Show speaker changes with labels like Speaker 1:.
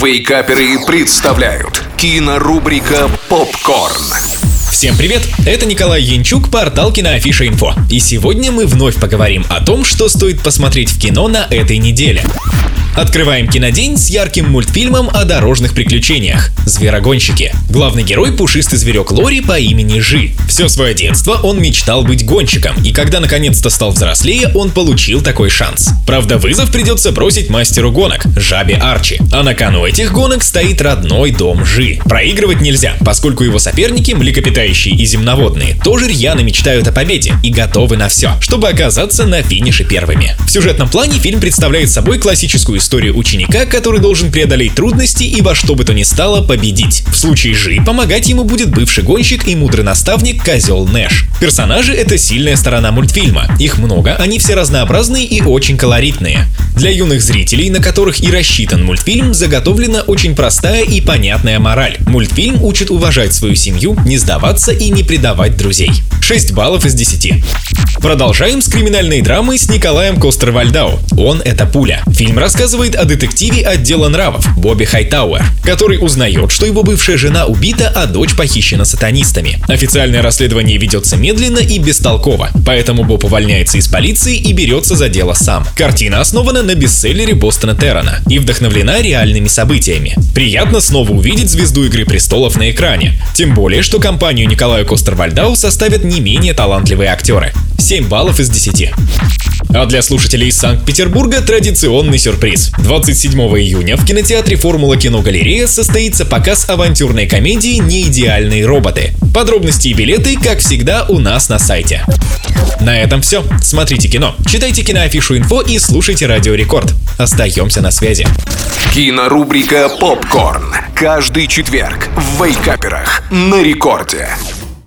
Speaker 1: Вейкаперы представляют кинорубрика «Попкорн».
Speaker 2: Всем привет! Это Николай Янчук, портал Киноафиша Инфо. И сегодня мы вновь поговорим о том, что стоит посмотреть в кино на этой неделе. Открываем кинодень с ярким мультфильмом о дорожных приключениях «Зверогонщики». Главный герой – пушистый зверек Лори по имени Жи. Все свое детство он мечтал быть гонщиком, и когда наконец-то стал взрослее, он получил такой шанс. Правда, вызов придется бросить мастеру гонок – Жабе Арчи. А на кону этих гонок стоит родной дом Жи. Проигрывать нельзя, поскольку его соперники, млекопитающие и земноводные, тоже рьяно мечтают о победе и готовы на все, чтобы оказаться на финише первыми. В сюжетном плане фильм представляет собой классическую историю ученика, который должен преодолеть трудности и во что бы то ни стало победить. В случае Жи помогать ему будет бывший гонщик и мудрый наставник Козел Нэш. Персонажи — это сильная сторона мультфильма. Их много, они все разнообразные и очень колоритные. Для юных зрителей, на которых и рассчитан мультфильм, заготовлена очень простая и понятная мораль. Мультфильм учит уважать свою семью, не сдаваться и не предавать друзей. 6 баллов из 10. Продолжаем с криминальной драмой с Николаем Костер-Вальдау. Он — это пуля. Фильм рассказывает о детективе отдела нравов Бобби Хайтауэр, который узнает, что его бывшая жена убита, а дочь похищена сатанистами. Официальное расследование ведется медленно и бестолково, поэтому Боб увольняется из полиции и берется за дело сам. Картина основана на бестселлере Бостона Террена и вдохновлена реальными событиями. Приятно снова увидеть звезду Игры Престолов на экране. Тем более, что компанию Николая Костер-Вальдау составят не менее талантливые актеры. 7 баллов из 10. А для слушателей из Санкт-Петербурга традиционный сюрприз. 27 июня в кинотеатре «Формула кино галерея» состоится показ авантюрной комедии «Неидеальные роботы». Подробности и билеты, как всегда, у нас на сайте. На этом все. Смотрите кино, читайте киноафишу инфо и слушайте Радио Рекорд. Остаемся на связи.
Speaker 1: Кинорубрика «Попкорн». Каждый четверг в Вейкаперах на рекорде.